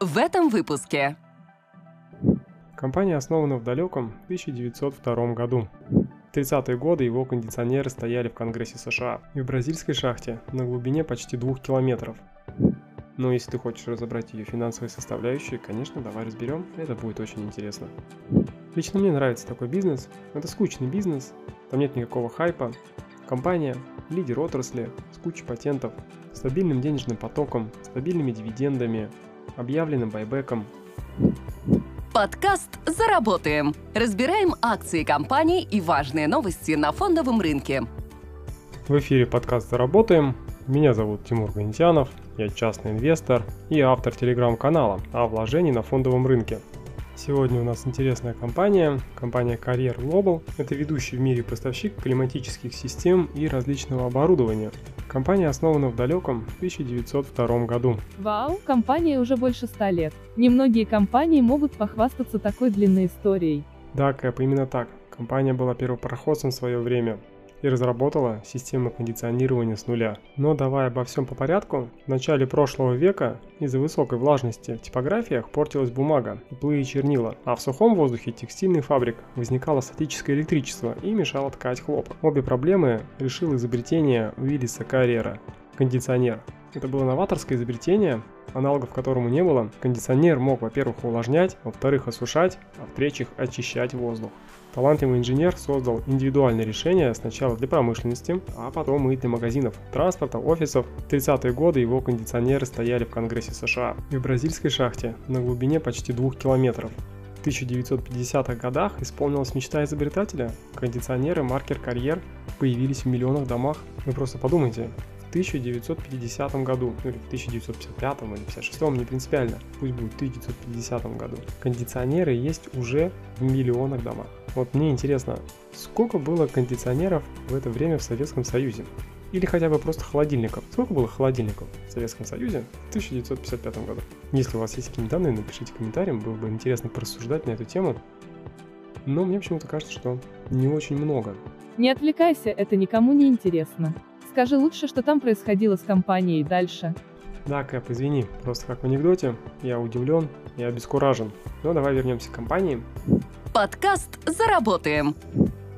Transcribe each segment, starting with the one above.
В этом выпуске. Компания основана в далеком 1902 году. В 30-е годы его кондиционеры стояли в Конгрессе США и в бразильской шахте на глубине почти двух километров. Но если ты хочешь разобрать ее финансовые составляющие, конечно, давай разберем, это будет очень интересно. Лично мне нравится такой бизнес. Это скучный бизнес, там нет никакого хайпа. Компания – лидер отрасли, с кучей патентов, стабильным денежным потоком, стабильными дивидендами, объявленным байбеком. Подкаст «Заработаем». Разбираем акции компаний и важные новости на фондовом рынке. В эфире подкаст «Заработаем». Меня зовут Тимур Ганитянов, я частный инвестор и автор телеграм-канала о вложении на фондовом рынке – Сегодня у нас интересная компания, компания Carrier Global. Это ведущий в мире поставщик климатических систем и различного оборудования. Компания основана в далеком 1902 году. Вау, компания уже больше ста лет. Немногие компании могут похвастаться такой длинной историей. Да, Кэп, именно так. Компания была первопроходцем в свое время и разработала систему кондиционирования с нуля. Но давай обо всем по порядку. В начале прошлого века из-за высокой влажности в типографиях портилась бумага плыли чернила, а в сухом воздухе текстильных фабрик возникало статическое электричество и мешало ткать хлопок. Обе проблемы решил изобретение Уиллиса Карьера – кондиционер. Это было новаторское изобретение, аналогов которому не было. Кондиционер мог, во-первых, увлажнять, во-вторых, осушать, а в-третьих, очищать воздух. Талантливый инженер создал индивидуальное решение сначала для промышленности, а потом и для магазинов, транспорта, офисов. В 30-е годы его кондиционеры стояли в Конгрессе США и в бразильской шахте на глубине почти двух километров. В 1950-х годах исполнилась мечта изобретателя. Кондиционеры маркер «Карьер» появились в миллионах домах. Вы просто подумайте, 1950 году, ну или в 1955 или 56, не принципиально, пусть будет в 1950 году, кондиционеры есть уже в миллионах домах. Вот мне интересно, сколько было кондиционеров в это время в Советском Союзе? Или хотя бы просто холодильников. Сколько было холодильников в Советском Союзе в 1955 году? Если у вас есть какие-нибудь данные, напишите комментарием, было бы интересно порассуждать на эту тему. Но мне почему-то кажется, что не очень много. Не отвлекайся, это никому не интересно. Скажи лучше, что там происходило с компанией дальше. Да, Кэп, извини, просто как в анекдоте, я удивлен и обескуражен. Но давай вернемся к компании. Подкаст «Заработаем».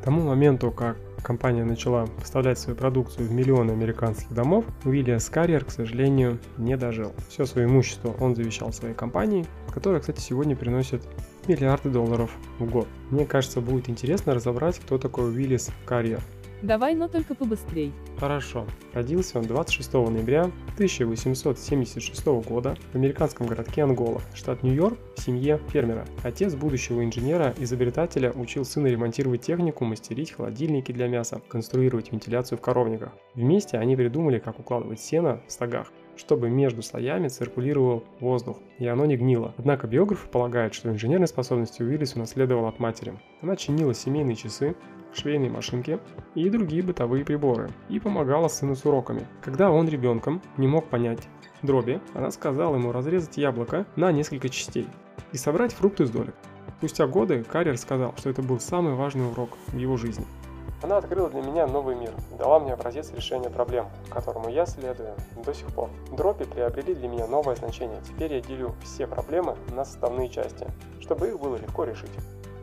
К тому моменту, как компания начала поставлять свою продукцию в миллионы американских домов, Уильямс Карьер, к сожалению, не дожил. Все свое имущество он завещал своей компании, которая, кстати, сегодня приносит миллиарды долларов в год. Мне кажется, будет интересно разобрать, кто такой Уиллис Карьер. Давай, но только побыстрей. Хорошо. Родился он 26 ноября 1876 года в американском городке Ангола, штат Нью-Йорк, в семье фермера. Отец будущего инженера-изобретателя учил сына ремонтировать технику, мастерить холодильники для мяса, конструировать вентиляцию в коровниках. Вместе они придумали, как укладывать сено в стогах чтобы между слоями циркулировал воздух, и оно не гнило. Однако биографы полагают, что инженерные способности Уиллис унаследовал от матери. Она чинила семейные часы, швейные машинки и другие бытовые приборы и помогала сыну с уроками. Когда он ребенком не мог понять дроби, она сказала ему разрезать яблоко на несколько частей и собрать фрукты с долек. Спустя годы Карьер сказал, что это был самый важный урок в его жизни. Она открыла для меня новый мир дала мне образец решения проблем, которому я следую до сих пор. Дропи приобрели для меня новое значение. Теперь я делю все проблемы на составные части, чтобы их было легко решить.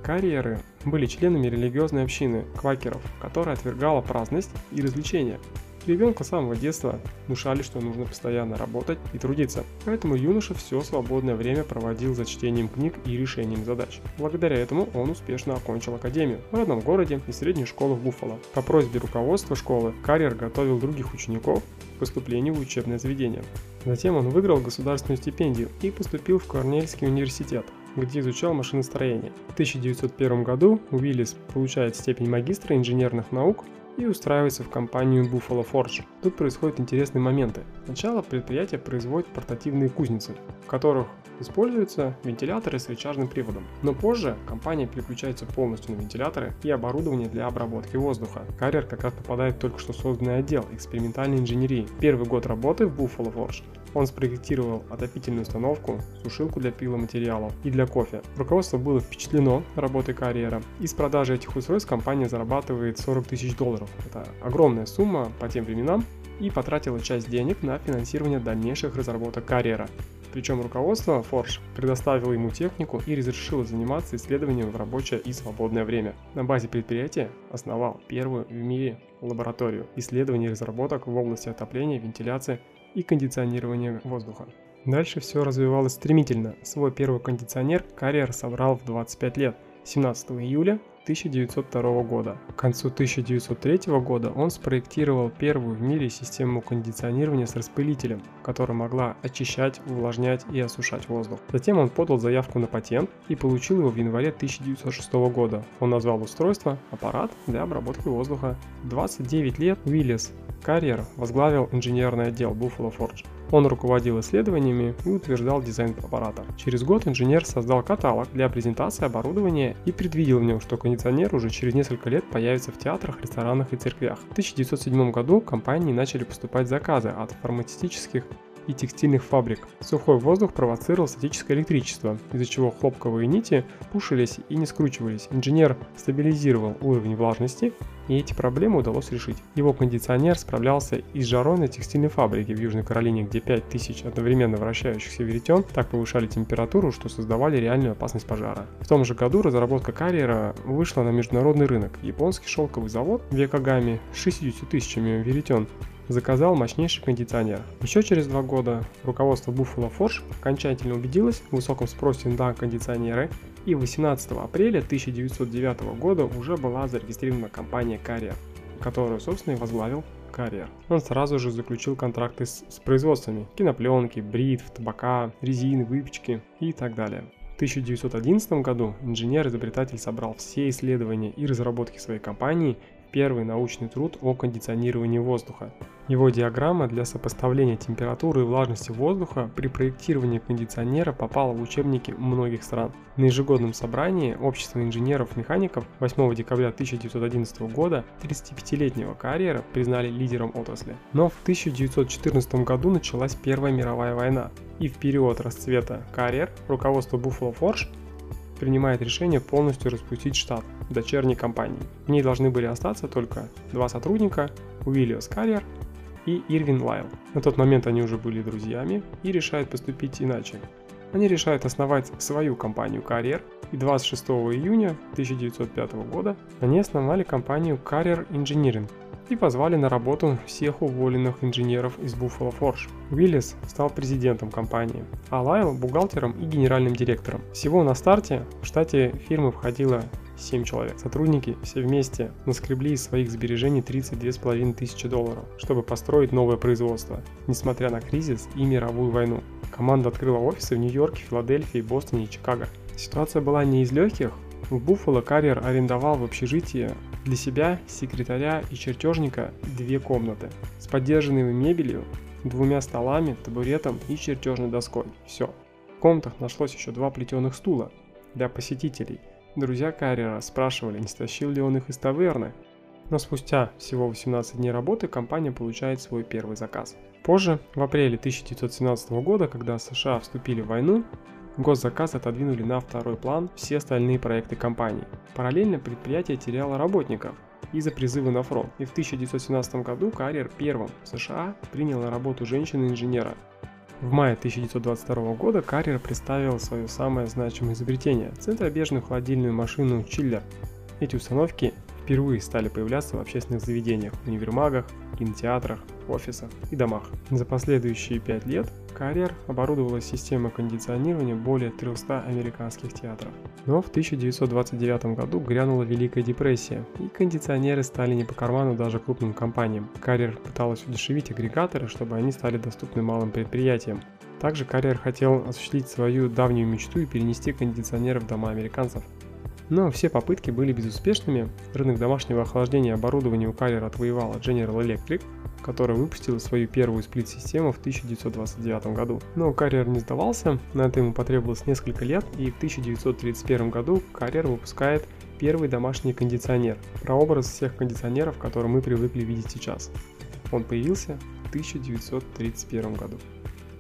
Карьеры были членами религиозной общины квакеров, которая отвергала праздность и развлечения. Ребенка с самого детства внушали, что нужно постоянно работать и трудиться. Поэтому юноша все свободное время проводил за чтением книг и решением задач. Благодаря этому он успешно окончил академию в родном городе и среднюю школу в Буффало. По просьбе руководства школы Карьер готовил других учеников к поступлению в учебное заведение. Затем он выиграл государственную стипендию и поступил в Корнельский университет где изучал машиностроение. В 1901 году Уиллис получает степень магистра инженерных наук и устраивается в компанию Buffalo Forge. Тут происходят интересные моменты. Сначала предприятие производит портативные кузницы, в которых используются вентиляторы с рычажным приводом. Но позже компания переключается полностью на вентиляторы и оборудование для обработки воздуха. Карьер как раз попадает в только что созданный отдел экспериментальной инженерии. Первый год работы в Buffalo Forge он спроектировал отопительную установку, сушилку для пиломатериалов и для кофе. Руководство было впечатлено работой карьера, и с продажи этих устройств компания зарабатывает 40 тысяч долларов. Это огромная сумма по тем временам, и потратила часть денег на финансирование дальнейших разработок карьера. Причем руководство Форш предоставило ему технику и разрешило заниматься исследованием в рабочее и свободное время. На базе предприятия основал первую в мире лабораторию исследований и разработок в области отопления, вентиляции и кондиционирования воздуха. Дальше все развивалось стремительно. Свой первый кондиционер Carrier собрал в 25 лет, 17 июля 1902 года. К концу 1903 года он спроектировал первую в мире систему кондиционирования с распылителем, которая могла очищать, увлажнять и осушать воздух. Затем он подал заявку на патент и получил его в январе 1906 года. Он назвал устройство «Аппарат для обработки воздуха». 29 лет Уиллис Карьер возглавил инженерный отдел Buffalo Forge. Он руководил исследованиями и утверждал дизайн аппарата. Через год инженер создал каталог для презентации оборудования и предвидел в нем, что кондиционер уже через несколько лет появится в театрах, ресторанах и церквях. В 1907 году компании начали поступать заказы от фармацевтических и текстильных фабрик. Сухой воздух провоцировал статическое электричество, из-за чего хлопковые нити пушились и не скручивались. Инженер стабилизировал уровень влажности, и эти проблемы удалось решить. Его кондиционер справлялся и с жарой на текстильной фабрике в Южной Каролине, где 5000 одновременно вращающихся веретен так повышали температуру, что создавали реальную опасность пожара. В том же году разработка карьера вышла на международный рынок. Японский шелковый завод Векагами с 60 тысячами веретен заказал мощнейший кондиционер. Еще через два года руководство Buffalo Forge окончательно убедилось в высоком спросе на кондиционеры и 18 апреля 1909 года уже была зарегистрирована компания Carrier, которую, собственно, и возглавил Carrier. Он сразу же заключил контракты с, с производствами кинопленки, бритв, табака, резины, выпечки и так далее. В 1911 году инженер-изобретатель собрал все исследования и разработки своей компании первый научный труд о кондиционировании воздуха. Его диаграмма для сопоставления температуры и влажности воздуха при проектировании кондиционера попала в учебники многих стран. На ежегодном собрании Общества инженеров-механиков 8 декабря 1911 года 35-летнего карьера признали лидером отрасли. Но в 1914 году началась Первая мировая война, и в период расцвета карьер руководство Buffalo Forge принимает решение полностью распустить штат дочерней компании. В ней должны были остаться только два сотрудника, Уильямс Карьер и Ирвин Лайл. На тот момент они уже были друзьями и решают поступить иначе. Они решают основать свою компанию Carrier, и 26 июня 1905 года они основали компанию Carrier Engineering, и позвали на работу всех уволенных инженеров из Buffalo Forge. Уиллис стал президентом компании, а Лайл – бухгалтером и генеральным директором. Всего на старте в штате фирмы входило 7 человек. Сотрудники все вместе наскребли из своих сбережений 32,5 тысячи долларов, чтобы построить новое производство, несмотря на кризис и мировую войну. Команда открыла офисы в Нью-Йорке, Филадельфии, Бостоне и Чикаго. Ситуация была не из легких. В Буффало карьер арендовал в общежитии для себя, секретаря и чертежника две комнаты с поддержанной мебелью, двумя столами, табуретом и чертежной доской. Все. В комнатах нашлось еще два плетеных стула для посетителей. Друзья Карьера спрашивали, не стащил ли он их из таверны. Но спустя всего 18 дней работы компания получает свой первый заказ. Позже, в апреле 1917 года, когда США вступили в войну, Госзаказ отодвинули на второй план все остальные проекты компании. Параллельно предприятие теряло работников из-за призыва на фронт. И в 1917 году Карьер первым в США принял на работу женщину-инженера. В мае 1922 года Карьер представил свое самое значимое изобретение – центробежную холодильную машину Чиллер. Эти установки впервые стали появляться в общественных заведениях, универмагах, кинотеатрах, офисах и домах. За последующие пять лет Карьер оборудовала система кондиционирования более 300 американских театров. Но в 1929 году грянула Великая депрессия, и кондиционеры стали не по карману даже крупным компаниям. Карьер пыталась удешевить агрегаторы, чтобы они стали доступны малым предприятиям. Также Карьер хотел осуществить свою давнюю мечту и перенести кондиционеры в дома американцев. Но все попытки были безуспешными. Рынок домашнего охлаждения оборудования у Carrier отвоевала General Electric, которая выпустила свою первую сплит-систему в 1929 году. Но Carrier не сдавался, на это ему потребовалось несколько лет, и в 1931 году Carrier выпускает первый домашний кондиционер, прообраз всех кондиционеров, которые мы привыкли видеть сейчас. Он появился в 1931 году.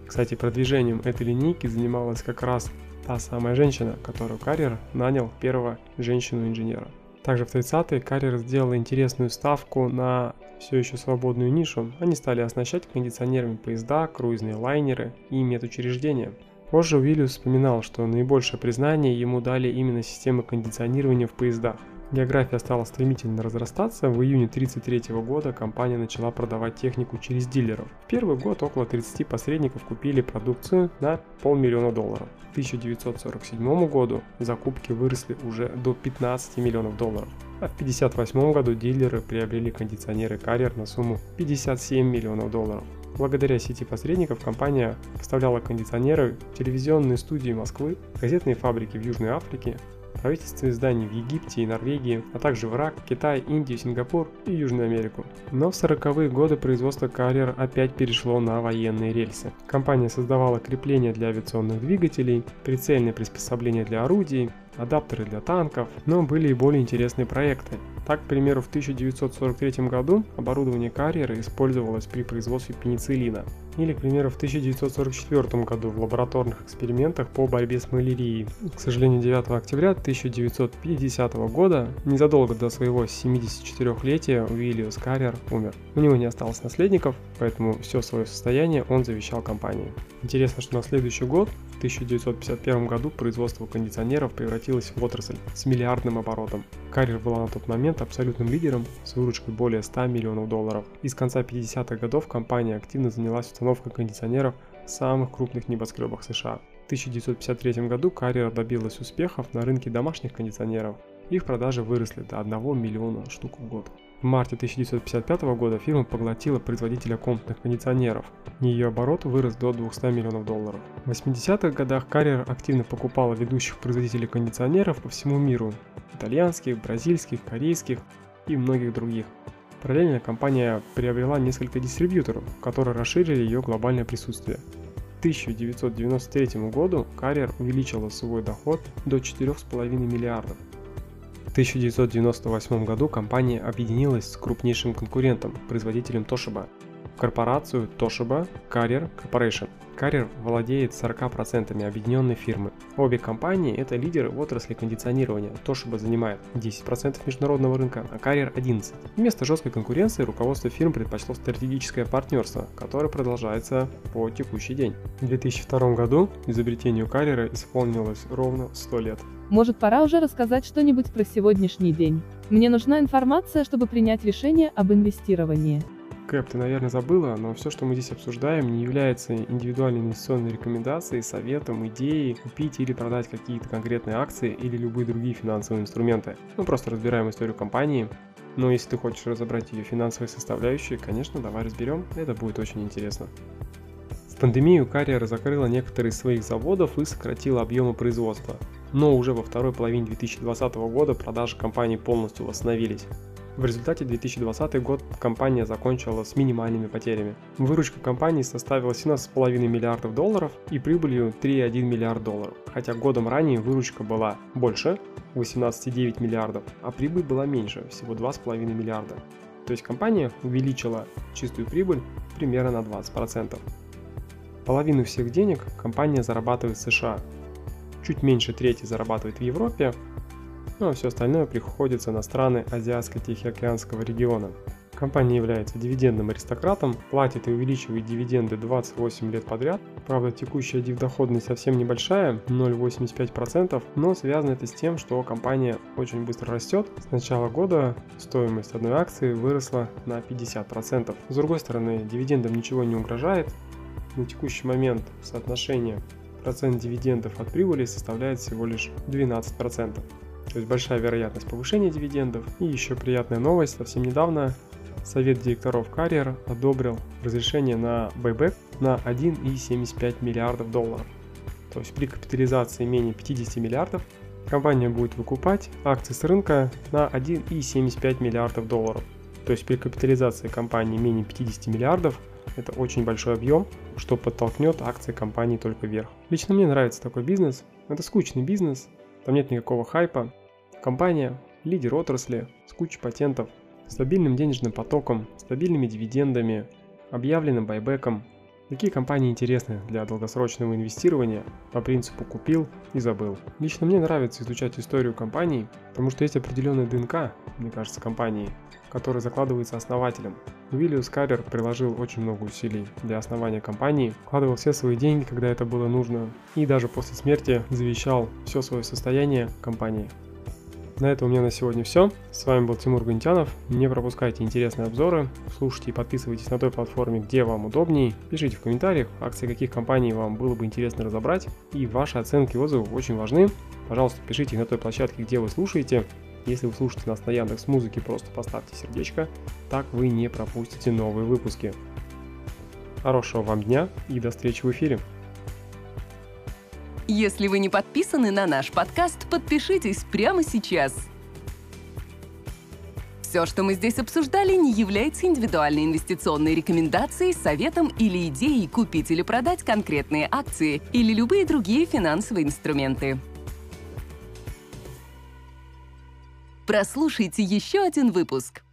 Кстати, продвижением этой линейки занималась как раз та самая женщина, которую Карьер нанял первого женщину-инженера. Также в 30-е Карьер сделал интересную ставку на все еще свободную нишу, они стали оснащать кондиционерами поезда, круизные лайнеры и медучреждения. Позже Уиллиус вспоминал, что наибольшее признание ему дали именно системы кондиционирования в поездах. География стала стремительно разрастаться. В июне 1933 года компания начала продавать технику через дилеров. В первый год около 30 посредников купили продукцию на полмиллиона долларов. К 1947 году закупки выросли уже до 15 миллионов долларов. А в 1958 году дилеры приобрели кондиционеры Carrier на сумму 57 миллионов долларов. Благодаря сети посредников компания поставляла кондиционеры в телевизионные студии Москвы, газетные фабрики в Южной Африке, правительственные здания в Египте и Норвегии, а также в Ирак, Китай, Индию, Сингапур и Южную Америку. Но в 40-е годы производство Carrier опять перешло на военные рельсы. Компания создавала крепления для авиационных двигателей, прицельные приспособления для орудий, адаптеры для танков, но были и более интересные проекты. Так, к примеру, в 1943 году оборудование карьера использовалось при производстве пенициллина. Или, к примеру, в 1944 году в лабораторных экспериментах по борьбе с малярией. К сожалению, 9 октября 1950 года, незадолго до своего 74-летия, Уильямс Карриер умер. У него не осталось наследников, поэтому все свое состояние он завещал компании. Интересно, что на следующий год, в 1951 году, производство кондиционеров превратилось в отрасль с миллиардным оборотом. Карриер была на тот момент абсолютным лидером с выручкой более 100 миллионов долларов. И с конца 50-х годов компания активно занялась установкой кондиционеров в самых крупных небоскребах США. В 1953 году Carrier добилась успехов на рынке домашних кондиционеров. Их продажи выросли до 1 миллиона штук в год. В марте 1955 года фирма поглотила производителя комнатных кондиционеров. Ее оборот вырос до 200 миллионов долларов. В 80-х годах Carrier активно покупала ведущих производителей кондиционеров по всему миру – итальянских, бразильских, корейских и многих других. Параллельно компания приобрела несколько дистрибьюторов, которые расширили ее глобальное присутствие. К 1993 году Carrier увеличила свой доход до 4,5 миллиардов. В 1998 году компания объединилась с крупнейшим конкурентом, производителем Toshiba, в корпорацию Toshiba Carrier Corporation. Carrier владеет 40% объединенной фирмы. Обе компании – это лидеры в отрасли кондиционирования. Toshiba занимает 10% международного рынка, а Carrier – 11%. Вместо жесткой конкуренции руководство фирм предпочло стратегическое партнерство, которое продолжается по текущий день. В 2002 году изобретению Carrier исполнилось ровно 100 лет. Может пора уже рассказать что-нибудь про сегодняшний день? Мне нужна информация, чтобы принять решение об инвестировании. Кэп, ты, наверное, забыла, но все, что мы здесь обсуждаем, не является индивидуальной инвестиционной рекомендацией, советом, идеей купить или продать какие-то конкретные акции или любые другие финансовые инструменты. Мы просто разбираем историю компании, но если ты хочешь разобрать ее финансовые составляющие, конечно, давай разберем, это будет очень интересно. В пандемию Carrier закрыла некоторые из своих заводов и сократила объемы производства. Но уже во второй половине 2020 года продажи компании полностью восстановились. В результате 2020 год компания закончила с минимальными потерями. Выручка компании составила 17,5 миллиардов долларов и прибылью 3,1 миллиард долларов, хотя годом ранее выручка была больше 18,9 миллиардов, а прибыль была меньше, всего 2,5 миллиарда. То есть компания увеличила чистую прибыль примерно на 20%. Половину всех денег компания зарабатывает в США, чуть меньше трети зарабатывает в Европе, ну а все остальное приходится на страны Азиатско-Тихоокеанского региона. Компания является дивидендным аристократом, платит и увеличивает дивиденды 28 лет подряд. Правда, текущая дивдоходность совсем небольшая, 0,85%, но связано это с тем, что компания очень быстро растет. С начала года стоимость одной акции выросла на 50%. С другой стороны, дивидендам ничего не угрожает. На текущий момент соотношение процент дивидендов от прибыли составляет всего лишь 12%. То есть большая вероятность повышения дивидендов. И еще приятная новость. Совсем недавно Совет директоров Carrier одобрил разрешение на байбек на 1,75 миллиардов долларов. То есть при капитализации менее 50 миллиардов компания будет выкупать акции с рынка на 1,75 миллиардов долларов. То есть при капитализации компании менее 50 миллиардов это очень большой объем, что подтолкнет акции компании только вверх. Лично мне нравится такой бизнес. Это скучный бизнес, там нет никакого хайпа. Компания – лидер отрасли с кучей патентов, стабильным денежным потоком, стабильными дивидендами, объявленным байбеком. Какие компании интересны для долгосрочного инвестирования по принципу купил и забыл. Лично мне нравится изучать историю компаний, потому что есть определенная ДНК, мне кажется, компании, которая закладывается основателем. Уиллиус Каррер приложил очень много усилий для основания компании, вкладывал все свои деньги, когда это было нужно, и даже после смерти завещал все свое состояние компании. На этом у меня на сегодня все. С вами был Тимур Гунтянов. Не пропускайте интересные обзоры, слушайте и подписывайтесь на той платформе, где вам удобней. Пишите в комментариях, акции каких компаний вам было бы интересно разобрать. И ваши оценки и отзывы очень важны. Пожалуйста, пишите на той площадке, где вы слушаете. Если вы слушаете нас на Яндекс Музыке, просто поставьте сердечко, так вы не пропустите новые выпуски. Хорошего вам дня и до встречи в эфире. Если вы не подписаны на наш подкаст, подпишитесь прямо сейчас. Все, что мы здесь обсуждали, не является индивидуальной инвестиционной рекомендацией, советом или идеей купить или продать конкретные акции или любые другие финансовые инструменты. Прослушайте еще один выпуск.